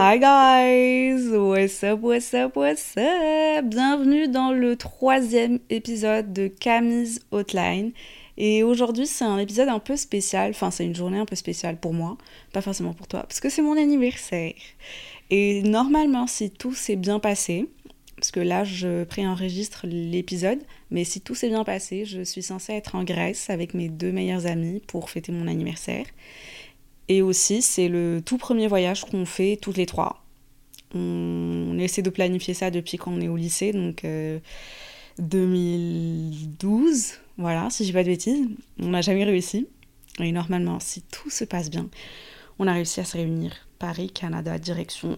Hi guys, what's up, what's up, what's up? Bienvenue dans le troisième épisode de Camille's Hotline. Et aujourd'hui, c'est un épisode un peu spécial, enfin c'est une journée un peu spéciale pour moi, pas forcément pour toi, parce que c'est mon anniversaire. Et normalement, si tout s'est bien passé, parce que là, je préenregistre l'épisode, mais si tout s'est bien passé, je suis censée être en Grèce avec mes deux meilleurs amis pour fêter mon anniversaire. Et aussi, c'est le tout premier voyage qu'on fait toutes les trois. On, essaie de planifier ça depuis quand on est au lycée, donc 2012, voilà, si j'ai pas de bêtises. On n'a jamais réussi. Et normalement, si tout se passe bien, on a réussi à se réunir Paris, Canada, direction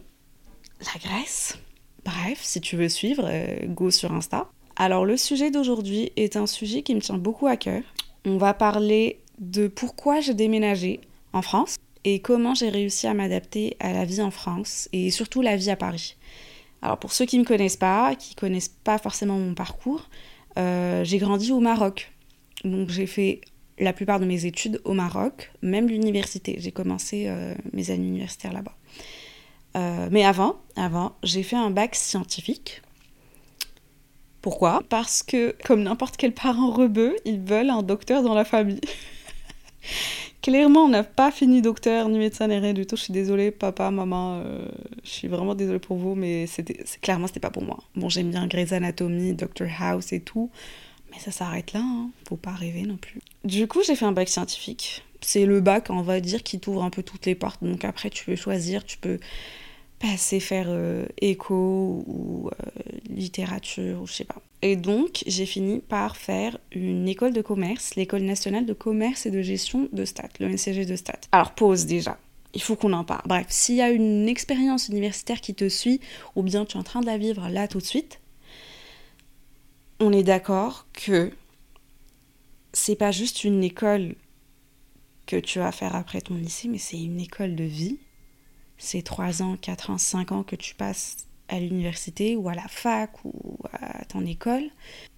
la Grèce. Bref, si tu veux suivre, euh, go sur Insta. Alors le sujet d'aujourd'hui est un sujet qui me tient beaucoup à cœur. On va parler de pourquoi j'ai déménagé en France et comment j'ai réussi à m'adapter à la vie en France et surtout la vie à Paris. Alors pour ceux qui ne me connaissent pas, qui connaissent pas forcément mon parcours, euh, j'ai grandi au Maroc. Donc j'ai fait la plupart de mes études au Maroc, même l'université. J'ai commencé euh, mes années universitaires là-bas. Euh, mais avant, avant, j'ai fait un bac scientifique. Pourquoi? Parce que, comme n'importe quel parent rebeu, ils veulent un docteur dans la famille. Clairement, on n'a pas fini docteur, ni médecin, ni rien du tout. Je suis désolée, papa, maman, euh, je suis vraiment désolée pour vous, mais c'était, clairement, c'était pas pour moi. Bon, j'aime bien Grey's Anatomy, Doctor House et tout, mais ça s'arrête là, hein. faut pas rêver non plus. Du coup, j'ai fait un bac scientifique. C'est le bac, on va dire, qui t'ouvre un peu toutes les portes. Donc après, tu peux choisir, tu peux passer faire euh, éco ou euh, littérature ou je sais pas. Et donc, j'ai fini par faire une école de commerce, l'école nationale de commerce et de gestion de Stat, le NCG de Stat. Alors, pause déjà. Il faut qu'on en parle. Bref, s'il y a une expérience universitaire qui te suit, ou bien tu es en train de la vivre là tout de suite, on est d'accord que c'est pas juste une école que tu vas faire après ton lycée, mais c'est une école de vie. C'est 3 ans, 4 ans, 5 ans que tu passes à l'université ou à la fac ou à ton école.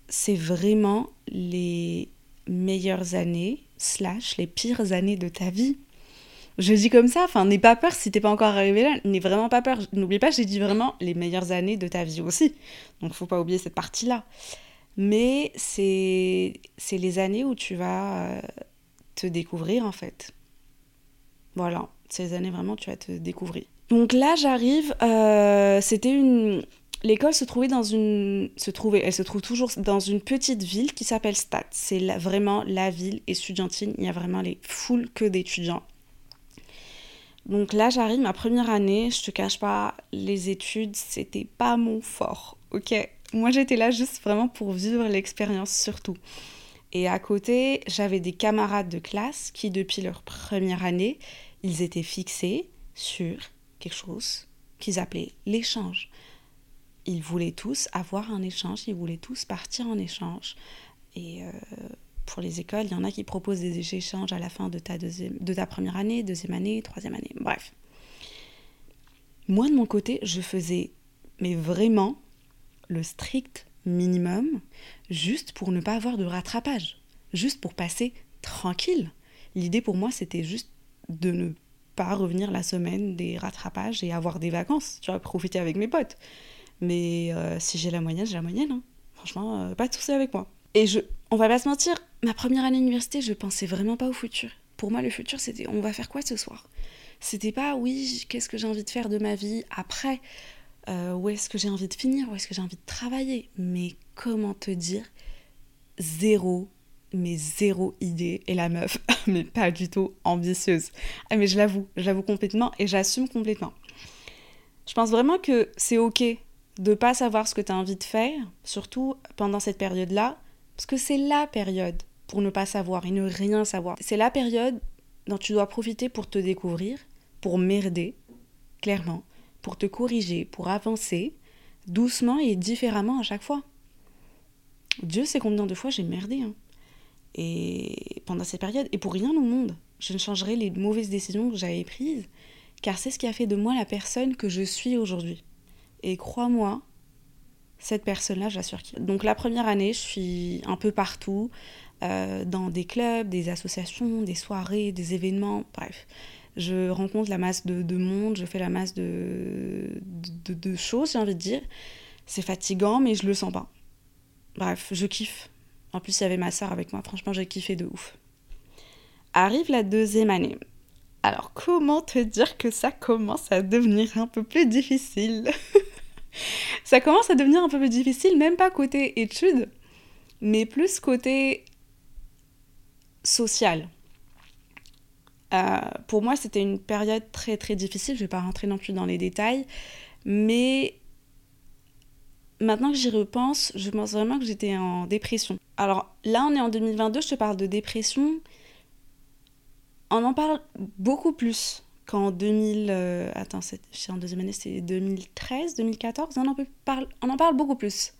C'est vraiment les meilleures années, slash les pires années de ta vie. Je dis comme ça, enfin, n'aie pas peur si t'es pas encore arrivé là, n'aie vraiment pas peur. N'oublie pas, j'ai dit vraiment les meilleures années de ta vie aussi. Donc, faut pas oublier cette partie-là. Mais c'est les années où tu vas euh, te découvrir en fait. Voilà, ces années vraiment tu vas te découvrir. Donc là j'arrive, euh, c'était une... L'école se trouvait dans une... se trouvait, elle se trouve toujours dans une petite ville qui s'appelle Stade. C'est vraiment la ville estudiantine, il y a vraiment les foules que d'étudiants. Donc là j'arrive, ma première année, je te cache pas, les études c'était pas mon fort, ok? Moi j'étais là juste vraiment pour vivre l'expérience surtout. Et à côté, j'avais des camarades de classe qui, depuis leur première année, ils étaient fixés sur quelque chose qu'ils appelaient l'échange. Ils voulaient tous avoir un échange, ils voulaient tous partir en échange. Et euh, pour les écoles, il y en a qui proposent des échanges à la fin de ta, deuxième, de ta première année, deuxième année, troisième année, bref. Moi, de mon côté, je faisais, mais vraiment, le strict minimum, juste pour ne pas avoir de rattrapage, juste pour passer tranquille. L'idée pour moi, c'était juste de ne pas revenir la semaine des rattrapages et avoir des vacances, tu vois, profiter avec mes potes. Mais euh, si j'ai la moyenne, j'ai la moyenne. Hein. Franchement, euh, pas de soucis avec moi. Et je, on va pas se mentir, ma première année d'université, je pensais vraiment pas au futur. Pour moi, le futur, c'était on va faire quoi ce soir? C'était pas oui, qu'est-ce que j'ai envie de faire de ma vie après? Euh, où est-ce que j'ai envie de finir, où est-ce que j'ai envie de travailler? Mais comment te dire? Zéro, mais zéro idée. Et la meuf, mais pas du tout ambitieuse. Ah, mais je l'avoue, je l'avoue complètement et j'assume complètement. Je pense vraiment que c'est ok de pas savoir ce que tu as envie de faire, surtout pendant cette période-là, parce que c'est la période pour ne pas savoir et ne rien savoir. C'est la période dont tu dois profiter pour te découvrir, pour merder, clairement, pour te corriger, pour avancer, doucement et différemment à chaque fois. Dieu sait combien de fois j'ai merdé. Hein. Et pendant ces périodes, et pour rien au monde, je ne changerai les mauvaises décisions que j'avais prises, car c'est ce qui a fait de moi la personne que je suis aujourd'hui. Et crois-moi, cette personne-là, j'assure qu'il. Donc la première année, je suis un peu partout, euh, dans des clubs, des associations, des soirées, des événements, bref. Je rencontre la masse de, monde, je fais la masse de, de, de choses, j'ai envie de dire. C'est fatigant, mais je le sens pas. Bref, je kiffe. En plus, il y avait ma soeur avec moi. Franchement, j'ai kiffé de ouf. Arrive la deuxième année. Alors, comment te dire que ça commence à devenir un peu plus difficile Ça commence à devenir un peu plus difficile, même pas côté études, mais plus côté social. Euh, pour moi, c'était une période très très difficile. Je ne vais pas rentrer non plus dans les détails, mais maintenant que j'y repense, je pense vraiment que j'étais en dépression. Alors là, on est en 2022, je te parle de dépression. On en parle beaucoup plus qu'en 2000. Euh, attends, je suis en deuxième année, c'était 2013, 2014. On en, parle, beaucoup plus.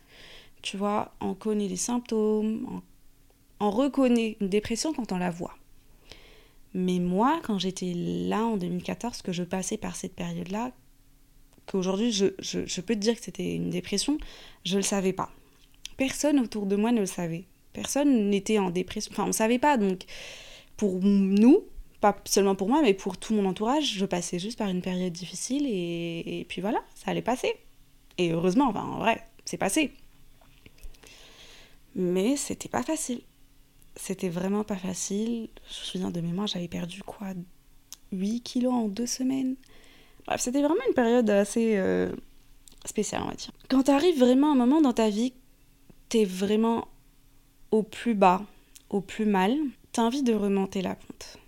Tu vois, on connaît les symptômes, on reconnaît une dépression quand on la voit. Mais moi, quand j'étais là en 2014, que je passais par cette période-là, qu'aujourd'hui je, je, peux te dire que c'était une dépression, je ne le savais pas. Personne autour de moi ne le savait. Personne n'était en dépression. Enfin, on ne savait pas. Donc, pour nous, pas seulement pour moi, mais pour tout mon entourage, je passais juste par une période difficile et, et puis voilà, ça allait passer. Et heureusement, enfin, en vrai, c'est passé. Mais c'était pas facile. C'était vraiment pas facile. Je me souviens de mémoire, j'avais perdu quoi? 8 kilos en deux semaines? Bref, c'était vraiment une période assez euh, spéciale, on va dire. Quand t'arrives vraiment un moment dans ta vie, t'es vraiment au plus bas, au plus mal, t'as envie de remonter la pente.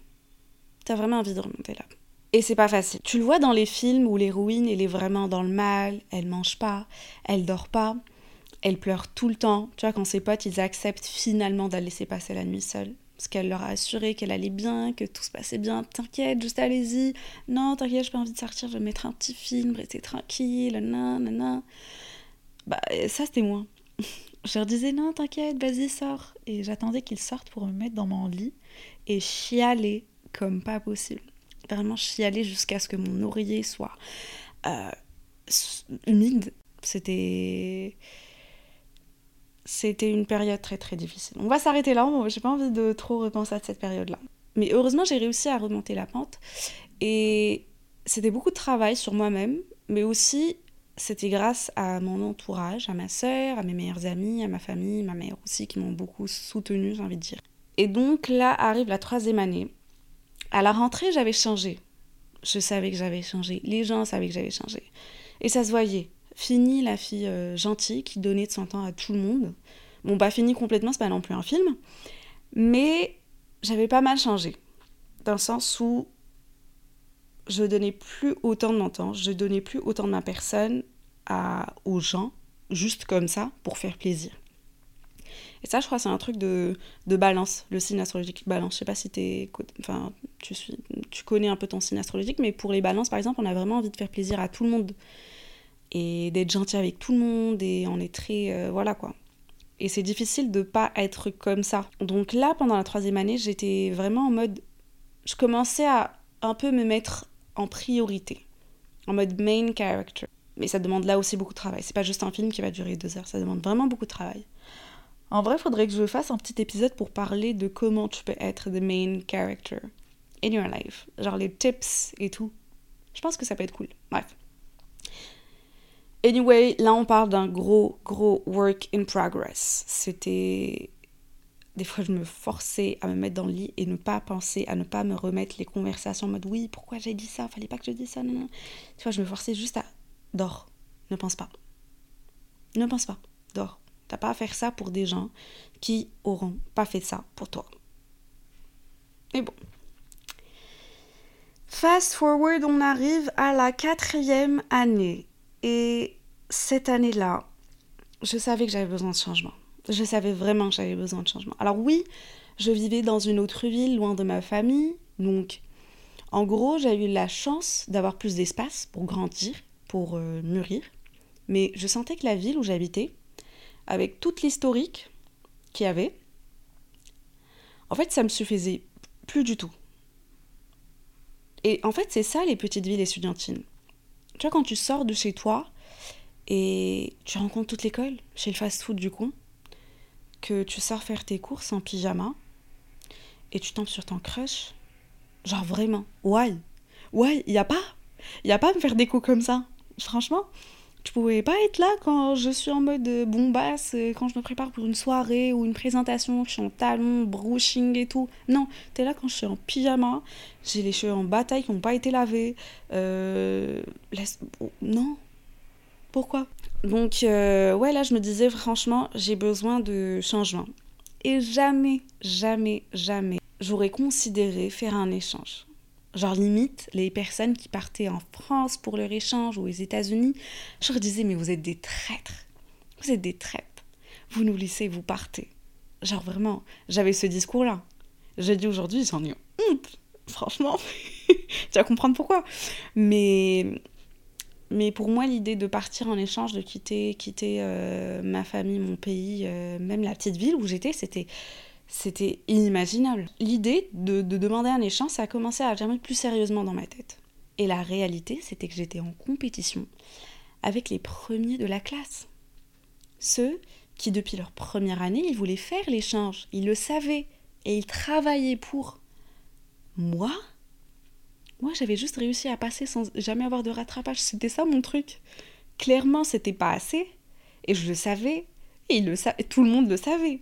T'as vraiment envie de remonter la pente. Et c'est pas facile. Tu le vois dans les films où l'héroïne, elle est vraiment dans le mal, elle mange pas, elle dort pas, elle pleure tout le temps. Tu vois, quand ses potes, ils acceptent finalement d'aller laisser passer la nuit seule parce qu'elle leur a assuré qu'elle allait bien, que tout se passait bien. T'inquiète, juste allez-y. Non, t'inquiète, j'ai pas envie de sortir, je vais mettre un petit film, rester tranquille, nanana. Bah, ça, c'était moi. je leur disais, non, t'inquiète, vas-y, sors. Et j'attendais qu'ils sortent pour me mettre dans mon lit et chialer comme pas possible. Vraiment chialer jusqu'à ce que mon oreiller soit euh, humide. C'était c'était une période très très difficile. On va s'arrêter là, j'ai pas envie de trop repenser à cette période-là. Mais heureusement, j'ai réussi à remonter la pente. Et c'était beaucoup de travail sur moi-même, mais aussi c'était grâce à mon entourage, à ma sœur, à mes meilleurs amis, à ma famille, ma mère aussi, qui m'ont beaucoup soutenue, j'ai envie de dire. Et donc là arrive la troisième année. À la rentrée, j'avais changé. Je savais que j'avais changé. Les gens savaient que j'avais changé. Et ça se voyait. Fini la fille euh, gentille qui donnait de son temps à tout le monde. Bon, bah, fini complètement, c'est pas non plus un film. Mais j'avais pas mal changé. Dans le sens où je donnais plus autant de mon temps, je donnais plus autant de ma personne à, aux gens, juste comme ça, pour faire plaisir. Et ça, je crois, c'est un truc de, de, balance, le signe astrologique balance. Je sais pas si es, enfin, tu, connais un peu ton signe astrologique, mais pour les balances, par exemple, on a vraiment envie de faire plaisir à tout le monde et d'être gentil avec tout le monde et on est très euh, voilà quoi. Et c'est difficile de pas être comme ça. Donc là pendant la troisième année j'étais vraiment en mode je commençais à un peu me mettre en priorité en mode main character. Mais ça demande là aussi beaucoup de travail. C'est pas juste un film qui va durer deux heures. Ça demande vraiment beaucoup de travail. En vrai faudrait que je fasse un petit épisode pour parler de comment tu peux être the main character in your life. Genre les tips et tout. Je pense que ça peut être cool. Bref Anyway, là on parle d'un gros, gros work in progress. C'était. Des fois, je me forçais à me mettre dans le lit et ne pas penser, à ne pas me remettre les conversations en mode oui, pourquoi j'ai dit ça, fallait pas que je dise ça, non, non. Tu vois, je me forçais juste à. Dors, ne pense pas. Ne pense pas, dors. T'as pas à faire ça pour des gens qui auront pas fait ça pour toi. Mais bon. Fast forward, on arrive à la quatrième année. Et cette année-là, je savais que j'avais besoin de changement. Je savais vraiment que j'avais besoin de changement. Alors oui, je vivais dans une autre ville, loin de ma famille, Donc, en gros, j'ai eu la chance d'avoir plus d'espace pour grandir, pour euh, mûrir. Mais je sentais que la ville où j'habitais, avec toute l'historique qu'il y avait, en fait, ça me suffisait plus du tout. Et en fait, c'est ça les petites villes estudiantines. Tu vois, quand tu sors de chez toi et tu rencontres toute l'école, chez le fast-food du coin, que tu sors faire tes courses en pyjama et tu tombes sur ton crush, genre vraiment, ouais, ouais, il y a pas, il y a pas à me faire des coups comme ça, franchement tu pouvais pas être là quand je suis en mode bombasse, euh, quand je me prépare pour une soirée ou une présentation, que je suis en talons, brushing et tout. Non, t'es là quand je suis en pyjama, j'ai les cheveux en bataille qui n'ont pas été lavés. Euh, non. Pourquoi? Donc, euh, ouais, là, je me disais franchement, j'ai besoin de changement. Et jamais, jamais, jamais, j'aurais considéré faire un échange. Genre limite, les personnes qui partaient en France pour leur échange ou aux États-Unis, je leur disais mais vous êtes des traîtres. Vous êtes des traîtres. Vous nous laissez, vous partez. Genre vraiment, j'avais ce discours-là. J'ai dit aujourd'hui, j'en ai honte. Franchement, tu vas comprendre pourquoi. Mais, mais pour moi, l'idée de partir en échange, de quitter, quitter euh, ma famille, mon pays, euh, même la petite ville où j'étais, c'était c'était inimaginable. L'idée de, demander un échange, ça a commencé à germer plus sérieusement dans ma tête. Et la réalité, c'était que j'étais en compétition avec les premiers de la classe. Ceux qui, depuis leur première année, ils voulaient faire l'échange, ils le savaient, et ils travaillaient pour. Moi? Moi, j'avais juste réussi à passer sans jamais avoir de rattrapage. C'était ça mon truc. Clairement, c'était pas assez, et je le savais, et, tout le monde le savait.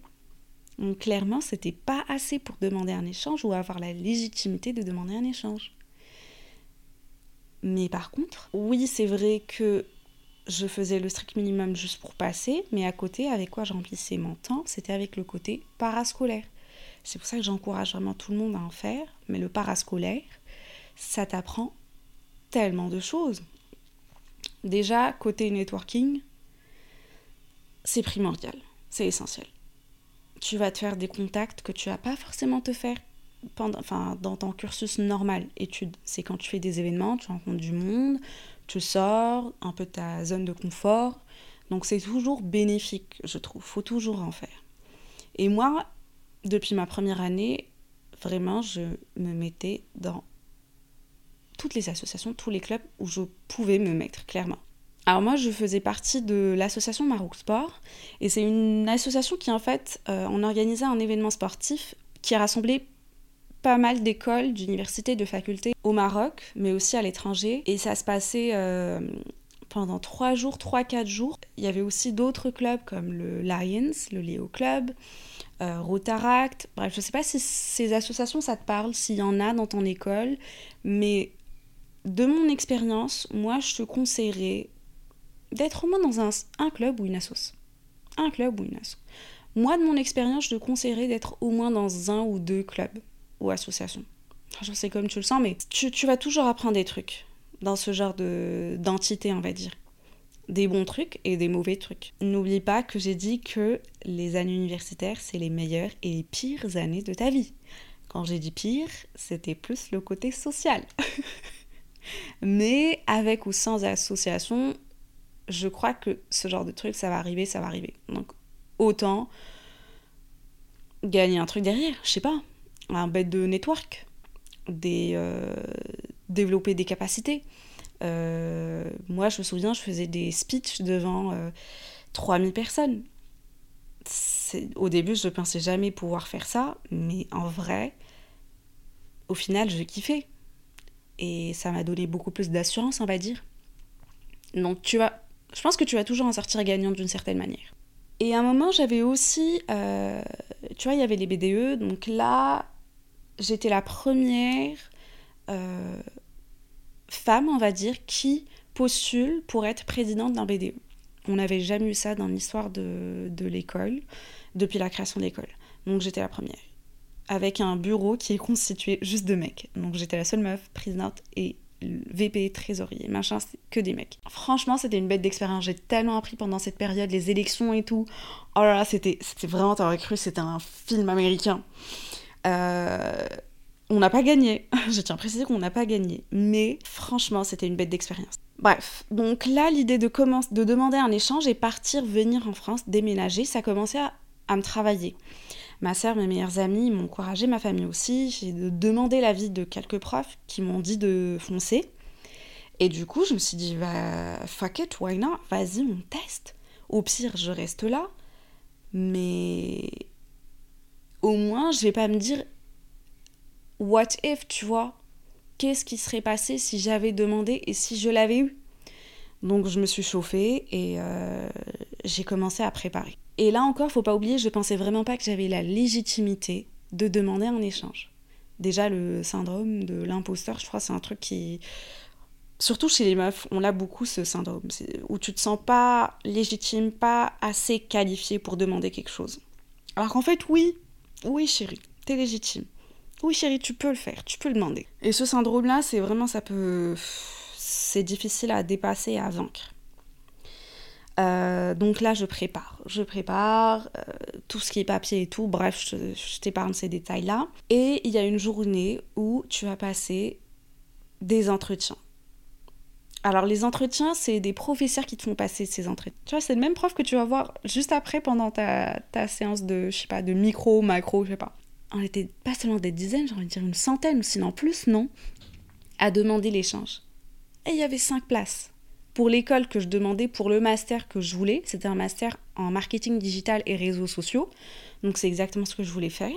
Donc clairement, c'était pas assez pour demander un échange ou avoir la légitimité de demander un échange. Mais par contre, oui, c'est vrai que je faisais le strict minimum juste pour passer, mais à côté, avec quoi je remplissais mon temps, c'était avec le côté parascolaire. C'est pour ça que j'encourage vraiment tout le monde à en faire, mais le parascolaire, ça t'apprend tellement de choses. Déjà, côté networking, c'est primordial, c'est essentiel tu vas te faire des contacts que tu vas pas forcément te faire pendant, enfin, dans ton cursus normal études. C'est quand tu fais des événements, tu rencontres du monde, tu sors un peu de ta zone de confort. Donc c'est toujours bénéfique, je trouve. faut toujours en faire. Et moi, depuis ma première année, vraiment, je me mettais dans toutes les associations, tous les clubs où je pouvais me mettre, clairement. Alors moi, je faisais partie de l'association Maroc Sport, et c'est une association qui en fait, euh, on organisait un événement sportif qui rassemblait pas mal d'écoles, d'universités, de facultés au Maroc, mais aussi à l'étranger, et ça se passait euh, pendant trois jours, trois, quatre jours. Il y avait aussi d'autres clubs comme le Lions, le Léo Club, euh, Rotaract, bref, je sais pas si ces associations ça te parle, s'il y en a dans ton école, mais de mon expérience, moi je te conseillerais d'être au moins dans un, club ou une assoce. Un club ou une assoce. Moi, de mon expérience, je te conseillerais d'être au moins dans un ou deux clubs ou associations. Je sais comme tu le sens, mais tu, vas toujours apprendre des trucs dans ce genre de d'entité, on va dire. Des bons trucs et des mauvais trucs. N'oublie pas que j'ai dit que les années universitaires, c'est les meilleures et les pires années de ta vie. Quand j'ai dit pire, c'était plus le côté social. mais avec ou sans association, je crois que ce genre de truc, ça va arriver, ça va arriver. Donc autant gagner un truc derrière, je sais pas, un bête de network, euh, développer des capacités. Euh, moi, je me souviens, je faisais des speeches devant 3000 euh, personnes. Au début, je ne pensais jamais pouvoir faire ça, mais en vrai, au final, je kiffais. Et ça m'a donné beaucoup plus d'assurance, on va dire. Donc, tu vas je pense que tu vas toujours en sortir gagnant d'une certaine manière. Et à un moment, j'avais aussi, euh, tu vois, il y avait les BDE, donc là, j'étais la première euh, femme, on va dire, qui postule pour être présidente d'un BDE. On n'avait jamais eu ça dans l'histoire de, de l'école, depuis la création de l'école. Donc j'étais la première. Avec un bureau qui est constitué juste de mecs. Donc j'étais la seule meuf présidente et VP, trésorier, machin, c'est que des mecs. Franchement, c'était une bête d'expérience. J'ai tellement appris pendant cette période, les élections et tout. Oh là là, c'était vraiment, t'aurais cru, c'était un film américain. Euh, On n'a pas gagné. Je tiens à préciser qu'on n'a pas gagné. Mais franchement, c'était une bête d'expérience. Bref, donc là, l'idée de, de demander un échange et partir, venir en France, déménager, ça commençait à me travailler. Ma sœur, mes meilleures amies m'ont encouragé, ma famille aussi. J'ai demandé l'avis de quelques profs qui m'ont dit de foncer. Et du coup, je me suis dit, bah, fuck it, why not? Vas-y, on teste. Au pire, je reste là. Mais au moins, je vais pas me dire, what if, tu vois? Qu'est-ce qui serait passé si j'avais demandé et si je l'avais eu? Donc, je me suis chauffée et euh, j'ai commencé à préparer. Et là encore, faut pas oublier, je pensais vraiment pas que j'avais la légitimité de demander un échange. Déjà, le syndrome de l'imposteur, je crois, c'est un truc qui. Surtout chez les meufs, on a beaucoup ce syndrome, où tu te sens pas légitime, pas assez qualifié pour demander quelque chose. Alors qu'en fait, oui, oui chérie, t'es légitime. Oui chérie, tu peux le faire, tu peux le demander. Et ce syndrome-là, c'est vraiment, ça peut... C'est difficile à dépasser et à vaincre. Euh, donc là, je prépare. Je prépare euh, tout ce qui est papier et tout. Bref, je, t'épargne ces détails-là. Et il y a une journée où tu vas passer des entretiens. Alors les entretiens, c'est des professeurs qui te font passer ces entretiens. Tu vois, c'est le même prof que tu vas voir juste après pendant ta, ta séance de, je sais pas, de micro, macro, je sais pas. On était pas seulement des dizaines, j'ai envie de dire une centaine, sinon plus, non, à demander l'échange. Et il y avait cinq places pour l'école que je demandais, pour le master que je voulais. C'était un master en marketing digital et réseaux sociaux. Donc c'est exactement ce que je voulais faire.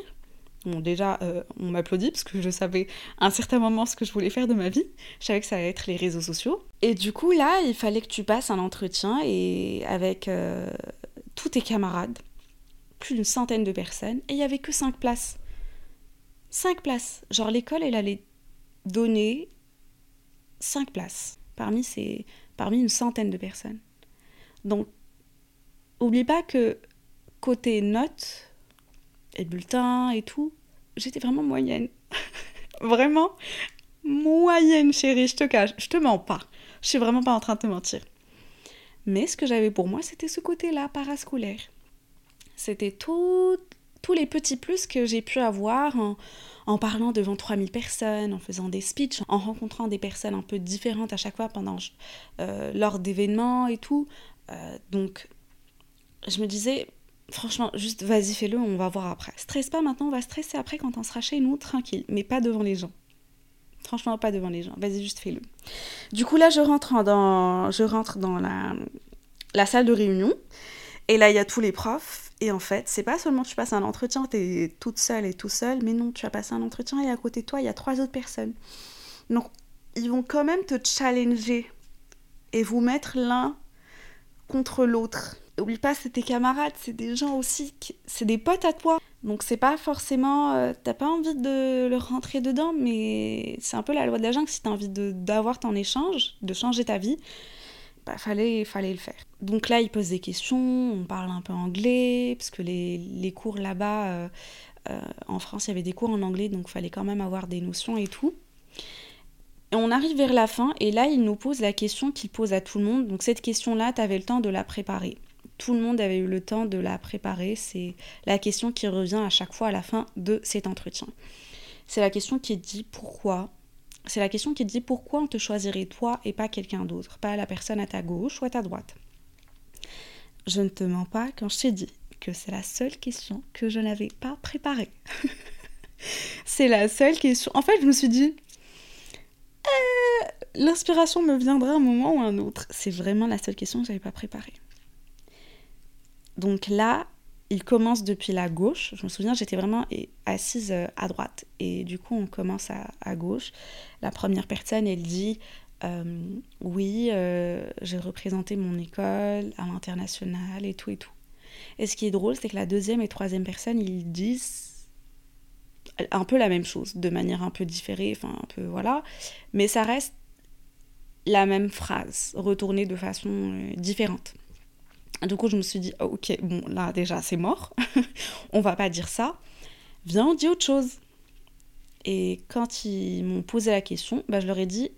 Bon, déjà, euh, on m'applaudit parce que je savais à un certain moment ce que je voulais faire de ma vie. Je savais que ça allait être les réseaux sociaux. Et du coup, là, il fallait que tu passes un entretien et avec euh, tous tes camarades, plus d'une centaine de personnes, et il n'y avait que cinq places. Cinq places. Genre, l'école, elle allait donner cinq places parmi ces parmi une centaine de personnes. Donc, oublie pas que côté notes et bulletins et tout, j'étais vraiment moyenne. vraiment moyenne, chérie, je te cache, je te mens pas. Je suis vraiment pas en train de te mentir. Mais ce que j'avais pour moi, c'était ce côté-là parascolaire. C'était tous les petits plus que j'ai pu avoir en, parlant devant 3000 personnes, en faisant des speeches, en rencontrant des personnes un peu différentes à chaque fois pendant euh, lors d'événements et tout. Euh, donc, je me disais, franchement, juste vas-y, fais-le, on va voir après. Stresse pas maintenant, on va stresser après quand on sera chez nous, tranquille, mais pas devant les gens. Franchement, pas devant les gens. Vas-y, juste fais-le. Du coup, là, je rentre dans, je rentre dans la, la salle de réunion. Et là, il y a tous les profs et en fait, c'est pas seulement tu passes un entretien, tu es toute seule et tout seul, mais non, tu as passé un entretien et à côté de toi, il y a trois autres personnes. Donc, ils vont quand même te challenger et vous mettre l'un contre l'autre. Oublie pas, c'est tes camarades, c'est des gens aussi, c'est des potes à toi. Donc c'est pas forcément, euh, t'as pas envie de leur rentrer dedans, mais c'est un peu la loi de la jungle si t'as envie d'avoir ton échange, de changer ta vie, bah, fallait, fallait le faire. Donc là, il pose des questions, on parle un peu anglais, parce que les, cours là-bas, euh, euh, en France, il y avait des cours en anglais, donc il fallait quand même avoir des notions et tout. Et on arrive vers la fin, et là, il nous pose la question qu'il pose à tout le monde. Donc cette question-là, tu avais le temps de la préparer. Tout le monde avait eu le temps de la préparer. C'est la question qui revient à chaque fois à la fin de cet entretien. C'est la question qui dit pourquoi? C'est la question qui dit pourquoi on te choisirait toi et pas quelqu'un d'autre, pas la personne à ta gauche ou à ta droite. Je ne te mens pas quand je t'ai dit que c'est la seule question que je n'avais pas préparée. c'est la seule question. En fait, je me suis dit, euh, l'inspiration me viendra un moment ou un autre. C'est vraiment la seule question que je n'avais pas préparée. Donc là, il commence depuis la gauche. Je me souviens, j'étais vraiment assise euh, à droite. Et du coup, on commence à, gauche. La première personne, elle dit euh, Oui, euh, j'ai représenté mon école à l'international et tout et tout. Et ce qui est drôle, c'est que la deuxième et troisième personne, ils disent un peu la même chose, de manière un peu différée, enfin un peu voilà. Mais ça reste la même phrase, retournée de façon différente. Du coup, je me suis dit, oh, ok, bon, là déjà, c'est mort. on va pas dire ça. Viens, on dit autre chose. Et quand ils m'ont posé la question, bah, je leur ai dit,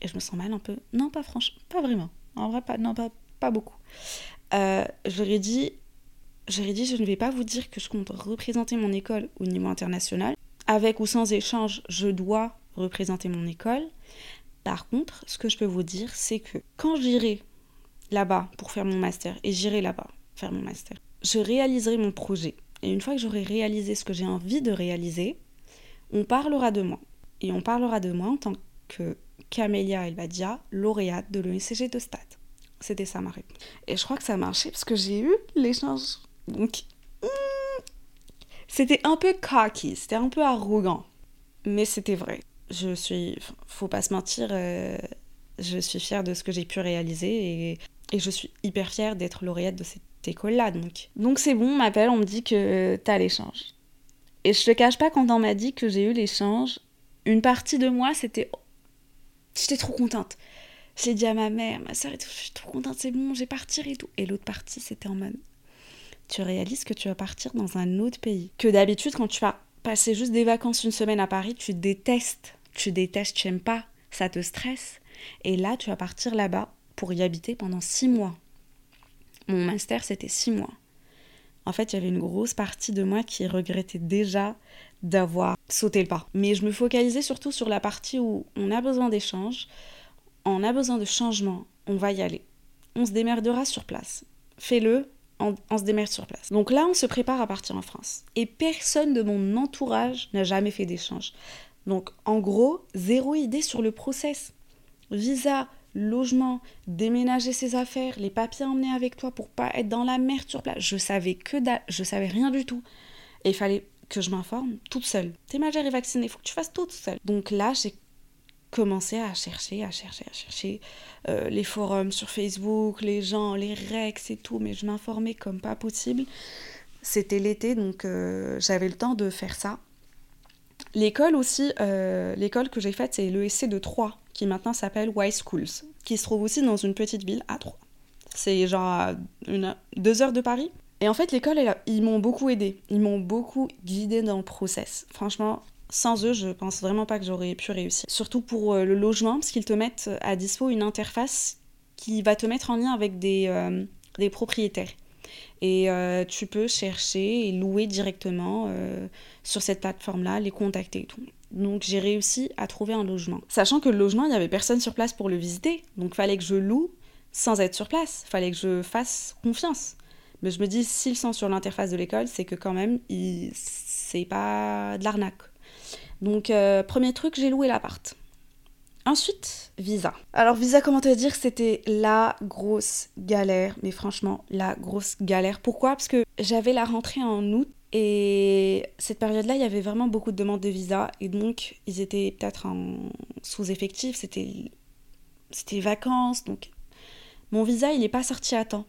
et je me sens mal un peu, non, pas franchement, pas vraiment. En vrai, pas, non, pas, pas beaucoup. Euh, ai dit, dit, je ne vais pas vous dire que je compte représenter mon école au niveau international. avec ou sans échange, je dois représenter mon école. Par contre, ce que je peux vous dire, c'est que quand j'irai là-bas pour faire mon master, et j'irai là-bas faire mon master, je réaliserai mon projet. Et une fois que j'aurai réalisé ce que j'ai envie de réaliser, on parlera de moi. Et on parlera de moi en tant que Camélia Elbadia, lauréate de l'ECG de Stade. C'était ça ma réponse. Et je crois que ça a marché parce que j'ai eu l'échange. Donc, hmm, c'était un peu cocky, c'était un peu arrogant. Mais c'était vrai. Je suis, faut pas se mentir, euh, je suis fière de ce que j'ai pu réaliser et, et, je suis hyper fière d'être lauréate de cette école-là. Donc, donc c'est bon, on m'appelle, on me dit que t'as l'échange. Et je te cache pas, quand on m'a dit que j'ai eu l'échange, une partie de moi, c'était. J'étais trop contente. J'ai dit à ma mère, ma soeur et je suis trop contente, c'est bon, j'ai partir et tout. Et l'autre partie, c'était en mode. Tu réalises que tu vas partir dans un autre pays. Que d'habitude, quand tu vas passer juste des vacances une semaine à Paris, tu détestes. Tu détestes, tu n'aimes pas, ça te stresse. Et là, tu vas partir là-bas pour y habiter pendant six mois. Mon master, c'était six mois. En fait, il y avait une grosse partie de moi qui regrettait déjà d'avoir sauté le pas. Mais je me focalisais surtout sur la partie où on a besoin d'échanges, on a besoin de changement, on va y aller. On se démerdera sur place. Fais-le, on, se démerde sur place. Donc là, on se prépare à partir en France. Et personne de mon entourage n'a jamais fait d'échange. Donc en gros, zéro idée sur le process. Visa, logement, déménager ses affaires, les papiers emmenés avec toi pour pas être dans la merde sur place. Je savais que je savais rien du tout. Et il fallait que je m'informe toute seule. T'es majeur et vacciné, il faut que tu fasses tout toute seule. Donc là, j'ai commencé à chercher, à chercher, à chercher euh, les forums sur Facebook, les gens, les rex et tout, mais je m'informais comme pas possible. C'était l'été, donc euh, j'avais le temps de faire ça. L'école aussi, euh, l'école que j'ai faite, c'est l'ESC de Troyes, qui maintenant s'appelle Y Schools, qui se trouve aussi dans une petite ville à Troyes. C'est genre une, deux heures de Paris. Et en fait, l'école, ils m'ont beaucoup aidé. Ils m'ont beaucoup guidé dans le process. Franchement, sans eux, je pense vraiment pas que j'aurais pu réussir. Surtout pour euh, le logement, parce qu'ils te mettent à dispo une interface qui va te mettre en lien avec des, euh, propriétaires. Et euh, tu peux chercher et louer directement sur cette plateforme-là, les contacter et tout. Donc j'ai réussi à trouver un logement. Sachant que le logement, il n'y avait personne sur place pour le visiter. Donc fallait que je loue sans être sur place. Fallait que je fasse confiance. Mais je me dis, s'ils sont sur l'interface de l'école, c'est que quand même, c'est pas de l'arnaque. Donc, euh, premier truc, j'ai loué l'appart. Ensuite, visa. Alors, visa, comment te dire, c'était la grosse galère, mais franchement, la grosse galère. Pourquoi? Parce que j'avais la rentrée en août et cette période-là, il y avait vraiment beaucoup de demandes de visa et donc ils étaient peut-être en sous-effectif, c'était c'était vacances, donc mon visa, il n'est pas sorti à temps.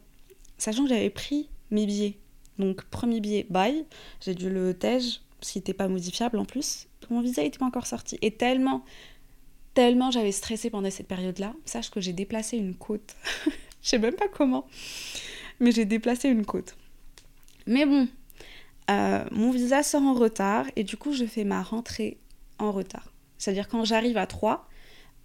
Sachant que j'avais pris mes billets. Donc, premier billet, bye. J'ai dû le tège, qu'il n'était pas modifiable en plus mon visa n'était pas encore sorti. Et tellement, tellement j'avais stressé pendant cette période-là, sache que j'ai déplacé une côte. Je sais même pas comment, mais j'ai déplacé une côte. Mais bon, euh, mon visa sort en retard et du coup je fais ma rentrée en retard. C'est-à-dire quand j'arrive à 3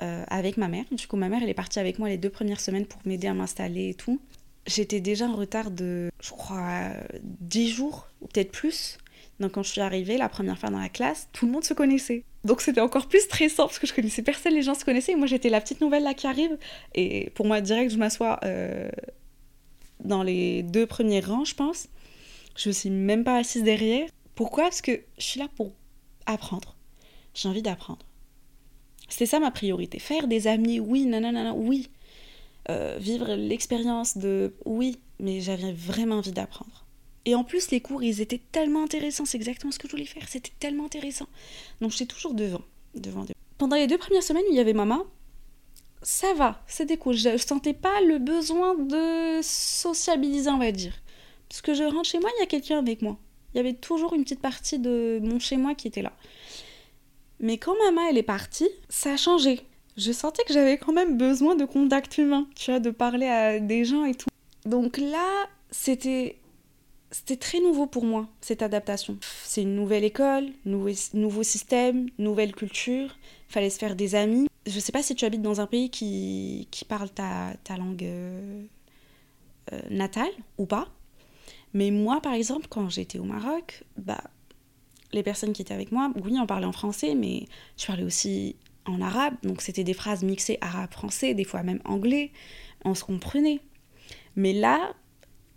euh, avec ma mère, du coup ma mère elle est partie avec moi les deux premières semaines pour m'aider à m'installer et tout. J'étais déjà en retard de, je crois, 10 jours ou peut-être plus. Donc quand je suis arrivée la première fois dans la classe, tout le monde se connaissait. Donc c'était encore plus stressant parce que je connaissais personne, les gens se connaissaient. Et moi j'étais la petite nouvelle là qui arrive. Et pour moi direct je m'assois euh, dans les deux premiers rangs je pense. Je me suis même pas assise derrière. Pourquoi? Parce que je suis là pour apprendre. J'ai envie d'apprendre. C'était ça ma priorité. Faire des amis, oui, nanana, oui. Euh, vivre l'expérience de oui, mais j'avais vraiment envie d'apprendre. Et en plus, les cours, ils étaient tellement intéressants. C'est exactement ce que je voulais faire. C'était tellement intéressant. Donc, j'étais toujours devant. devant, Pendant les deux premières semaines il y avait maman, ça va, c'était cool. Je, sentais pas le besoin de sociabiliser, on va dire. Parce que je rentre chez moi, il y a quelqu'un avec moi. Il y avait toujours une petite partie de mon chez moi qui était là. Mais quand maman, elle est partie, ça a changé. Je sentais que j'avais quand même besoin de contact humain, tu vois, de parler à des gens et tout. Donc là, c'était c'était très nouveau pour moi, cette adaptation. C'est une nouvelle école, nouveau, nouveau système, nouvelle culture, fallait se faire des amis. Je sais pas si tu habites dans un pays qui, qui parle ta, ta langue euh, euh, natale ou pas, mais moi par exemple, quand j'étais au Maroc, bah, les personnes qui étaient avec moi, oui, on parlait en français, mais je parlais aussi en arabe, donc c'était des phrases mixées arabe-français, des fois même anglais, on se comprenait. Mais là,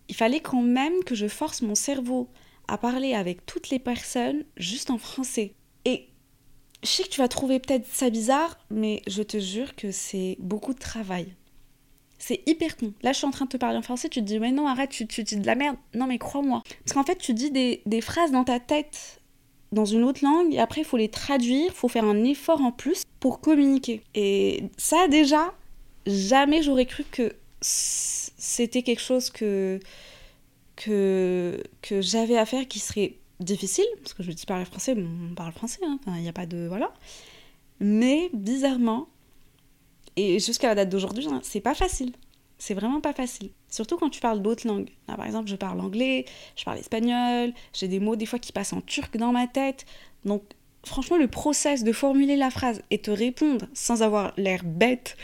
il fallait quand même que je force mon cerveau à parler avec toutes les personnes juste en français. Et je sais que tu vas trouver peut-être ça bizarre, mais je te jure que c'est beaucoup de travail. C'est hyper con. Là, je suis en train de te parler en français, tu te dis, mais non, arrête, tu, tu dis de la merde. Non, mais crois-moi. Parce qu'en fait, tu dis des, des, phrases dans ta tête dans une autre langue, et après, il faut les traduire, il faut faire un effort en plus pour communiquer. Et ça, déjà, jamais j'aurais cru que c'était quelque chose que, que, que j'avais à faire qui serait difficile, parce que je dis parler français, on parle français, hein. il n'y a pas de... Voilà. Mais bizarrement, et jusqu'à la date d'aujourd'hui, hein, c'est pas facile. C'est vraiment pas facile. Surtout quand tu parles d'autres langues. par exemple, je parle anglais, je parle espagnol, j'ai des mots des fois qui passent en turc dans ma tête. Donc, franchement, le process de formuler la phrase et te répondre sans avoir l'air bête,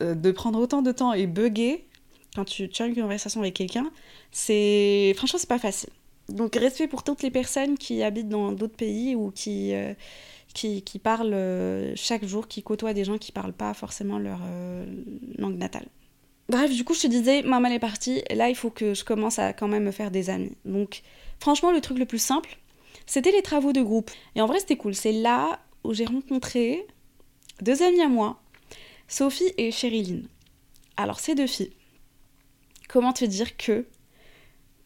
euh, de prendre autant de temps et bugger quand tu, tu as une conversation avec quelqu'un, c'est. Franchement, c'est pas facile. Donc, respect pour toutes les personnes qui habitent dans d'autres pays ou qui. Euh, qui, qui parlent euh, chaque jour, qui côtoient des gens qui parlent pas forcément leur langue natale. Bref, du coup, je te disais, maman est partie, là, il faut que je commence à quand même me faire des amis. Donc, franchement, le truc le plus simple, c'était les travaux de groupe. Et en vrai, c'était cool. C'est là où j'ai rencontré deux amies à moi, Sophie et Chériline. Alors, ces deux filles, comment te dire que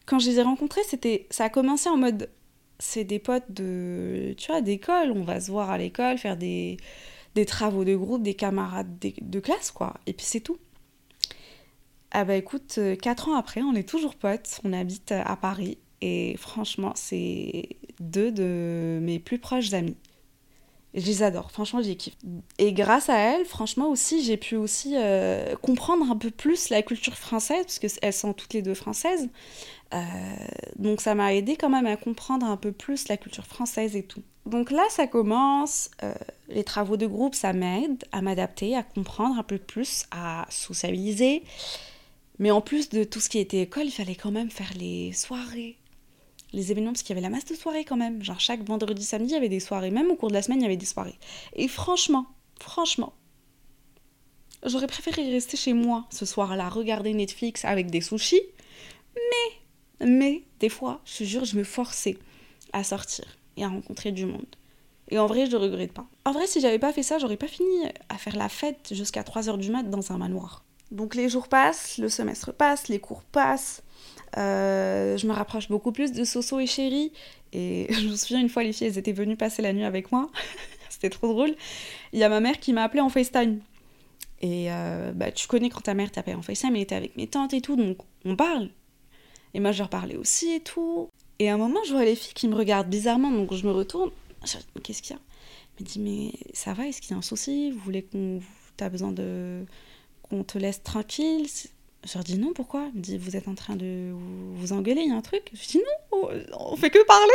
quand je les ai rencontrées, c'était, ça a commencé en mode c'est des potes de, tu vois, d'école. On va se voir à l'école, faire des travaux de groupe, des camarades de, classe, quoi. Et puis c'est tout. Ah bah écoute, euh, quatre ans après, on est toujours potes, on habite à Paris. Et franchement, c'est deux de mes plus proches amis. Je les adore, franchement, j'y kiffe. Et grâce à elles, franchement aussi, j'ai pu aussi euh, comprendre un peu plus la culture française, parce qu'elles sont toutes les deux françaises. Euh, donc ça m'a aidé quand même à comprendre un peu plus la culture française et tout. Donc là, ça commence, euh, les travaux de groupe, ça m'aide à m'adapter, à comprendre un peu plus, à sociabiliser. Mais en plus de tout ce qui était école, il fallait quand même faire les soirées, les événements, parce qu'il y avait la masse de soirées quand même. Genre chaque vendredi, samedi, il y avait des soirées. Même au cours de la semaine, il y avait des soirées. Et franchement, franchement, j'aurais préféré rester chez moi ce soir-là, regarder Netflix avec des sushis. Mais, mais, des fois, je te jure, je me forçais à sortir et à rencontrer du monde. Et en vrai, je ne regrette pas. En vrai, si j'avais pas fait ça, j'aurais pas fini à faire la fête jusqu'à 3h du mat dans un manoir. Donc les jours passent, le semestre passe, les cours passent. Euh, je me rapproche beaucoup plus de Soso et Chéri. Et je me souviens une fois, les filles, elles étaient venues passer la nuit avec moi. C'était trop drôle. Il y a ma mère qui m'a appelée en FaceTime. Et euh, bah, tu connais quand ta mère t'appelle en FaceTime, elle était avec mes tantes et tout, donc on parle. Et moi, je leur parlais aussi et tout. Et à un moment, je vois les filles qui me regardent bizarrement, donc je me retourne. Qu'est-ce qu'il y a? Elle me dit, mais ça va, est-ce qu'il y a un souci? Vous voulez qu'on. T'as besoin de. Qu'on te laisse tranquille je leur dis non, pourquoi? Il me dit, vous êtes en train de vous engueuler, il y a un truc Je dis non, on fait que parler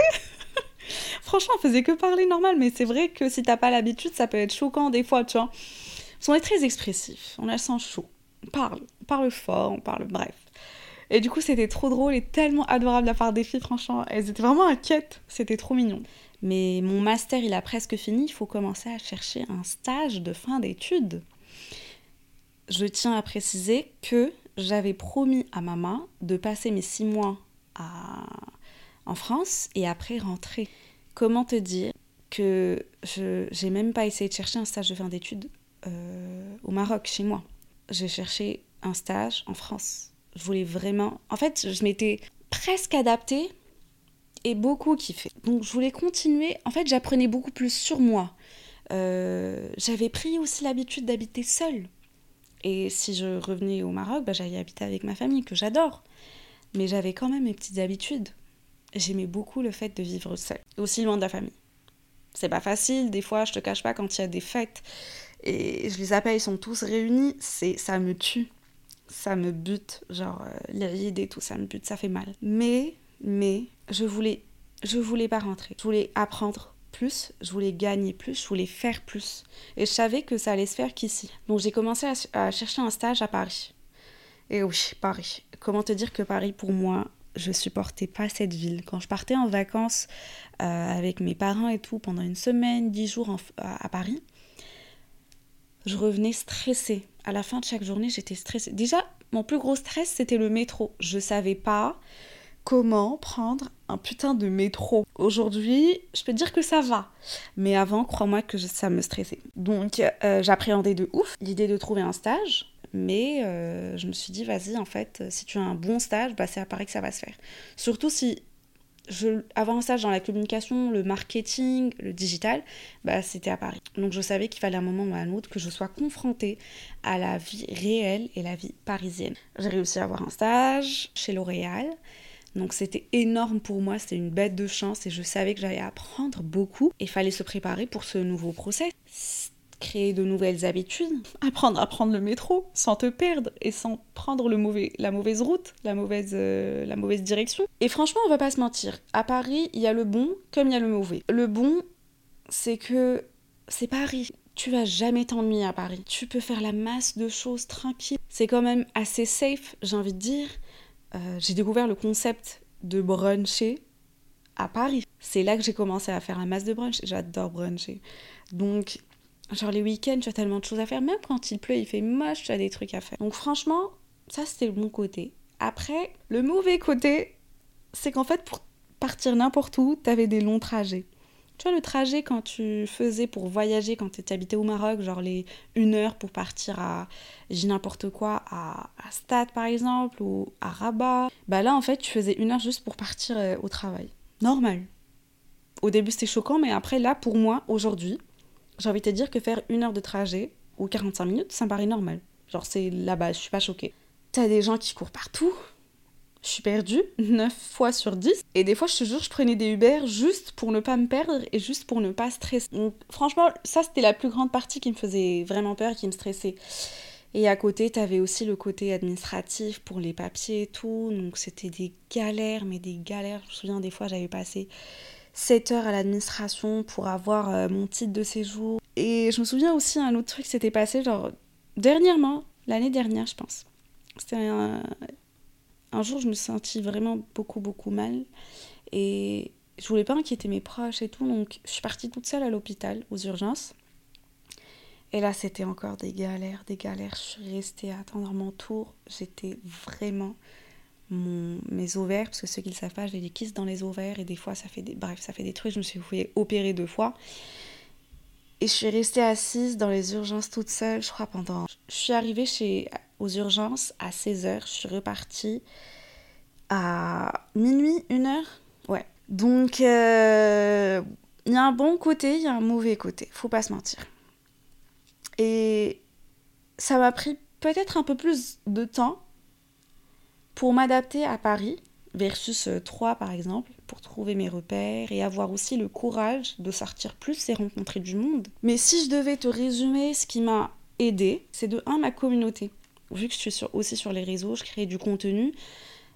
Franchement, on faisait que parler normal, mais c'est vrai que si t'as pas l'habitude, ça peut être choquant des fois, tu vois. Qu'on est très expressif, on a le sang chaud, on parle, on parle fort, on parle bref. Et du coup, c'était trop drôle et tellement adorable de la part des filles, franchement. Elles étaient vraiment inquiètes, c'était trop mignon. Mais mon master, il a presque fini, il faut commencer à chercher un stage de fin d'études. Je tiens à préciser que j'avais promis à maman de passer mes six mois à... en France et après rentrer. Comment te dire que je j'ai même pas essayé de chercher un stage de fin d'études euh, au Maroc, chez moi. J'ai cherché un stage en France. Je voulais vraiment... En fait, je m'étais presque adaptée et beaucoup kiffé. Donc je voulais continuer. En fait, j'apprenais beaucoup plus sur moi. Euh, j'avais pris aussi l'habitude d'habiter seule. Et si je revenais au Maroc, bah, j'allais habiter avec ma famille, que j'adore. Mais j'avais quand même mes petites habitudes. J'aimais beaucoup le fait de vivre seule, aussi loin de la famille. C'est pas facile, des fois, je te cache pas, quand il y a des fêtes et je les appelle, ils sont tous réunis, c'est ça me tue. Ça me bute, genre euh, l'idée et tout, ça me bute, ça fait mal. Mais, mais, je voulais, je voulais pas rentrer. Je voulais apprendre plus, je voulais gagner plus, je voulais faire plus. Et je savais que ça allait se faire qu'ici. Donc j'ai commencé à, chercher un stage à Paris. Et oui, Paris. Comment te dire que Paris, pour moi, je supportais pas cette ville. Quand je partais en vacances euh, avec mes parents et tout pendant une semaine, dix jours à Paris, je revenais stressée. À la fin de chaque journée, j'étais stressée. Déjà, mon plus gros stress, c'était le métro. Je savais pas comment prendre un putain de métro. Aujourd'hui, je peux dire que ça va. Mais avant, crois-moi que ça me stressait. Donc, euh, j'appréhendais de ouf l'idée de trouver un stage. Mais euh, je me suis dit, vas-y, en fait, si tu as un bon stage, bah, c'est à Paris que ça va se faire. Surtout si je, avant un stage dans la communication, le marketing, le digital, bah, c'était à Paris. Donc je savais qu'il fallait un moment ou un autre que je sois confrontée à la vie réelle et la vie parisienne. J'ai réussi à avoir un stage chez L'Oréal. Donc c'était énorme pour moi, c'était une bête de chance et je savais que j'allais apprendre beaucoup et fallait se préparer pour ce nouveau procès. Créer de nouvelles habitudes, apprendre à prendre le métro sans te perdre et sans prendre le mauvais, la mauvaise route, la mauvaise, euh, la mauvaise direction. Et franchement, on va pas se mentir, à Paris, il y a le bon comme il y a le mauvais. Le bon, c'est que c'est Paris. Tu vas jamais t'ennuyer à Paris. Tu peux faire la masse de choses tranquille. C'est quand même assez safe, j'ai envie de dire. Euh, j'ai découvert le concept de bruncher à Paris. C'est là que j'ai commencé à faire un masse de brunch. J'adore bruncher. Donc, genre les week-ends, tu as tellement de choses à faire. Même quand il pleut, il fait moche, tu as des trucs à faire. Donc franchement, ça c'était le bon côté. Après, le mauvais côté, c'est qu'en fait, pour partir n'importe où, tu avais des longs trajets. Tu vois, le trajet quand tu faisais pour voyager, quand tu habitais au Maroc, genre les une heure pour partir à, j'ai n'importe quoi, à, Stade par exemple, ou à Rabat, bah là en fait tu faisais une heure juste pour partir euh, au travail. Normal. Au début c'était choquant, mais après là pour moi, aujourd'hui, j'ai envie de te dire que faire une heure de trajet ou 45 minutes, ça me paraît normal. Genre c'est là-bas, je suis pas choquée. T'as des gens qui courent partout, je suis perdue 9 fois sur 10. Et des fois, je te jure, je prenais des Uber juste pour ne pas me perdre et juste pour ne pas stresser. Donc, franchement, ça, c'était la plus grande partie qui me faisait vraiment peur, qui me stressait. Et à côté, t'avais aussi le côté administratif pour les papiers et tout. Donc, c'était des galères, mais des galères. Je me souviens, des fois, j'avais passé 7 heures à l'administration pour avoir euh, mon titre de séjour. Et je me souviens aussi un autre truc s'était passé, genre, dernièrement, l'année dernière, je pense. C'était un, un jour, je me sentis vraiment beaucoup, beaucoup mal. Et je voulais pas inquiéter mes proches et tout, donc je suis partie toute seule à l'hôpital, aux urgences. Et là, c'était encore des galères, des galères. Je suis restée à attendre mon tour. J'étais vraiment mon, mes ovaires, parce que ceux qui ne le savent pas, j'ai des kystes dans les ovaires et des fois, ça fait des, bref, ça fait des trucs. Je me suis fait opérer deux fois. Et je suis restée assise dans les urgences toute seule, je crois, pendant. Je suis arrivée chez, aux urgences à 16h. Je suis repartie à minuit, 1h. Ouais. Donc, euh, il y a un bon côté, il y a un mauvais côté. Faut pas se mentir. Et ça m'a pris peut-être un peu plus de temps pour m'adapter à Paris versus 3 euh, par exemple, pour trouver mes repères et avoir aussi le courage de sortir plus et rencontrer du monde. Mais si je devais te résumer ce qui m'a aidé, c'est de 1 ma communauté vu que je suis aussi sur les réseaux, je crée du contenu,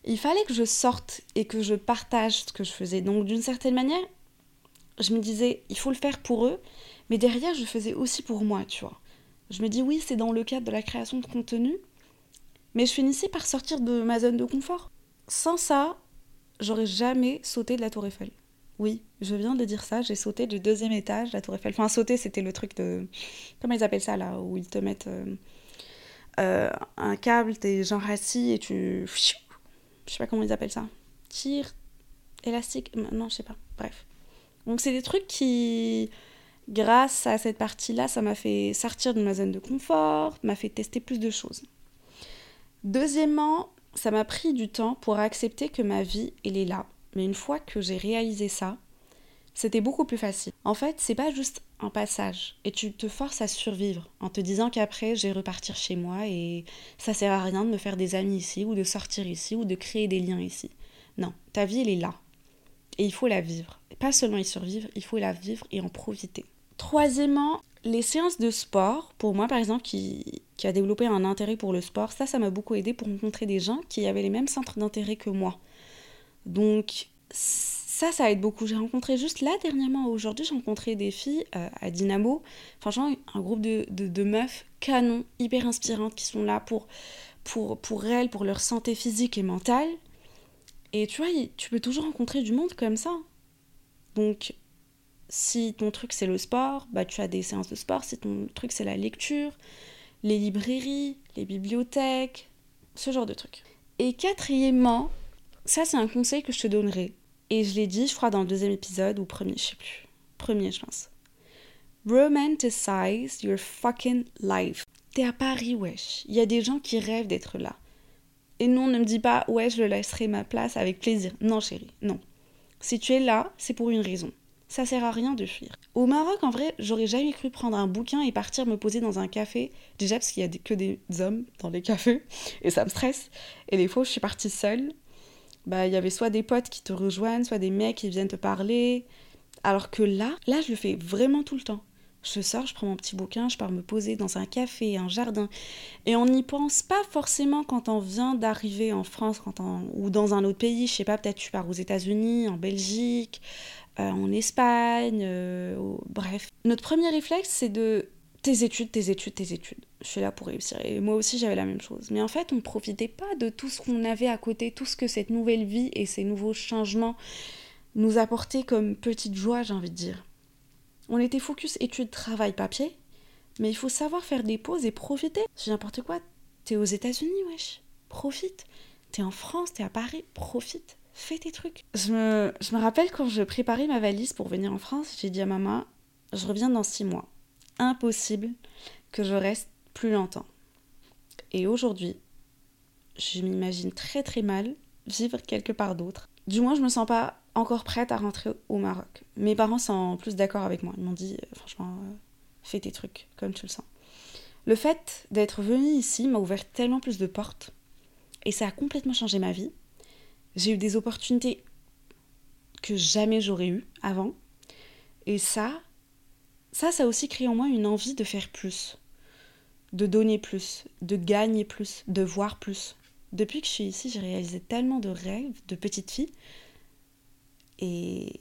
il fallait que je sorte et que je partage ce que je faisais. Donc d'une certaine manière, je me disais, il faut le faire pour eux, mais derrière, je faisais aussi pour moi, tu vois. Je me dis, oui, c'est dans le cadre de la création de contenu, mais je finissais par sortir de ma zone de confort. Sans ça, j'aurais jamais sauté de la tour Eiffel. Oui, je viens de dire ça, j'ai sauté du deuxième étage de la tour Eiffel. Enfin, sauter, c'était le truc de... Comment ils appellent ça, là, où ils te mettent... Euh, euh, un câble, t'es genre assis et tu. Je sais pas comment ils appellent ça. Tire, élastique, non, je sais pas. Bref. Donc, c'est des trucs qui, grâce à cette partie-là, ça m'a fait sortir de ma zone de confort, m'a fait tester plus de choses. Deuxièmement, ça m'a pris du temps pour accepter que ma vie, elle est là. Mais une fois que j'ai réalisé ça, c'était beaucoup plus facile. En fait, c'est pas juste un passage et tu te forces à survivre en te disant qu'après je vais repartir chez moi et ça sert à rien de me faire des amis ici ou de sortir ici ou de créer des liens ici. Non, ta vie elle est là et il faut la vivre. Pas seulement y survivre, il faut la vivre et en profiter. Troisièmement, les séances de sport, pour moi par exemple qui, qui a développé un intérêt pour le sport, ça ça m'a beaucoup aidé pour rencontrer des gens qui avaient les mêmes centres d'intérêt que moi. Donc ça, ça aide beaucoup. J'ai rencontré juste là dernièrement, aujourd'hui, j'ai rencontré des filles euh, à Dynamo. Franchement, un groupe de, de, meufs canon, hyper inspirantes, qui sont là pour, pour, pour elles, pour leur santé physique et mentale. Et tu vois, tu peux toujours rencontrer du monde comme ça. Donc, si ton truc c'est le sport, bah tu as des séances de sport. Si ton truc c'est la lecture, les librairies, les bibliothèques, ce genre de trucs. Et quatrièmement, ça c'est un conseil que je te donnerai. Et je l'ai dit, je crois, dans le deuxième épisode ou premier, je sais plus. Premier, je pense. Romanticize your fucking life. T'es à Paris, wesh. Il y a des gens qui rêvent d'être là. Et non, ne me dis pas, ouais, je le laisserai ma place avec plaisir. Non, chérie, non. Si tu es là, c'est pour une raison. Ça sert à rien de fuir. Au Maroc, en vrai, j'aurais jamais cru prendre un bouquin et partir me poser dans un café. Déjà parce qu'il y a que des hommes dans les cafés et ça me stresse. Et les fois je suis partie seule, bah il y avait soit des potes qui te rejoignent, soit des mecs qui viennent te parler. Alors que là, là je le fais vraiment tout le temps. Je sors, je prends mon petit bouquin, je pars me poser dans un café, un jardin. Et on n'y pense pas forcément quand on vient d'arriver en France quand ou dans un autre pays. Je sais pas, peut-être tu pars aux États-Unis, en Belgique, euh, en Espagne, euh, bref. Notre premier réflexe, c'est de tes études, tes études, tes études. Je suis là pour réussir. Et moi aussi, j'avais la même chose. Mais en fait, on ne profitait pas de tout ce qu'on avait à côté, tout ce que cette nouvelle vie et ces nouveaux changements nous apportaient comme petite joie, j'ai envie de dire. On était focus études, travail, papier, mais il faut savoir faire des pauses et profiter. C'est n'importe quoi. T'es aux États-Unis, wesh. Profite. T'es en France, t'es à Paris, profite. Fais tes trucs. Je me, je me rappelle quand je préparais ma valise pour venir en France, j'ai dit à maman, je reviens dans six mois. Impossible que je reste plus longtemps. Et aujourd'hui, je m'imagine très très mal vivre quelque part d'autre. Du moins, je me sens pas encore prête à rentrer au Maroc. Mes parents sont plus d'accord avec moi. Ils m'ont dit, euh, franchement, euh, fais tes trucs comme tu le sens. Le fait d'être venue ici m'a ouvert tellement plus de portes et ça a complètement changé ma vie. J'ai eu des opportunités que jamais j'aurais eues avant. Et ça, ça, ça a aussi créé en moi une envie de faire plus, de donner plus, de gagner plus, de voir plus. Depuis que je suis ici, j'ai réalisé tellement de rêves de petite fille et,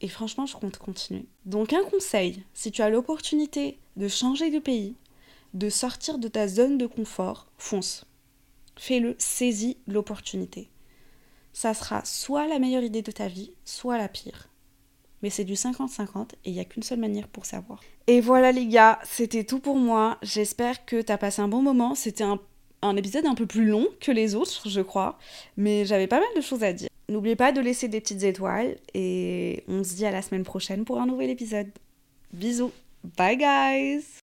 et franchement, je compte continuer. Donc un conseil, si tu as l'opportunité de changer de pays, de sortir de ta zone de confort, fonce. Fais-le, saisis l'opportunité. Ça sera soit la meilleure idée de ta vie, soit la pire. Mais c'est du 50-50 et il n'y a qu'une seule manière pour savoir. Et voilà les gars, c'était tout pour moi. J'espère que tu as passé un bon moment. C'était un, un épisode un peu plus long que les autres, je crois. Mais j'avais pas mal de choses à dire. N'oubliez pas de laisser des petites étoiles et on se dit à la semaine prochaine pour un nouvel épisode. Bisous. Bye guys.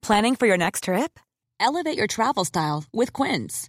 Planning for your next trip? Elevate your travel style with Quince.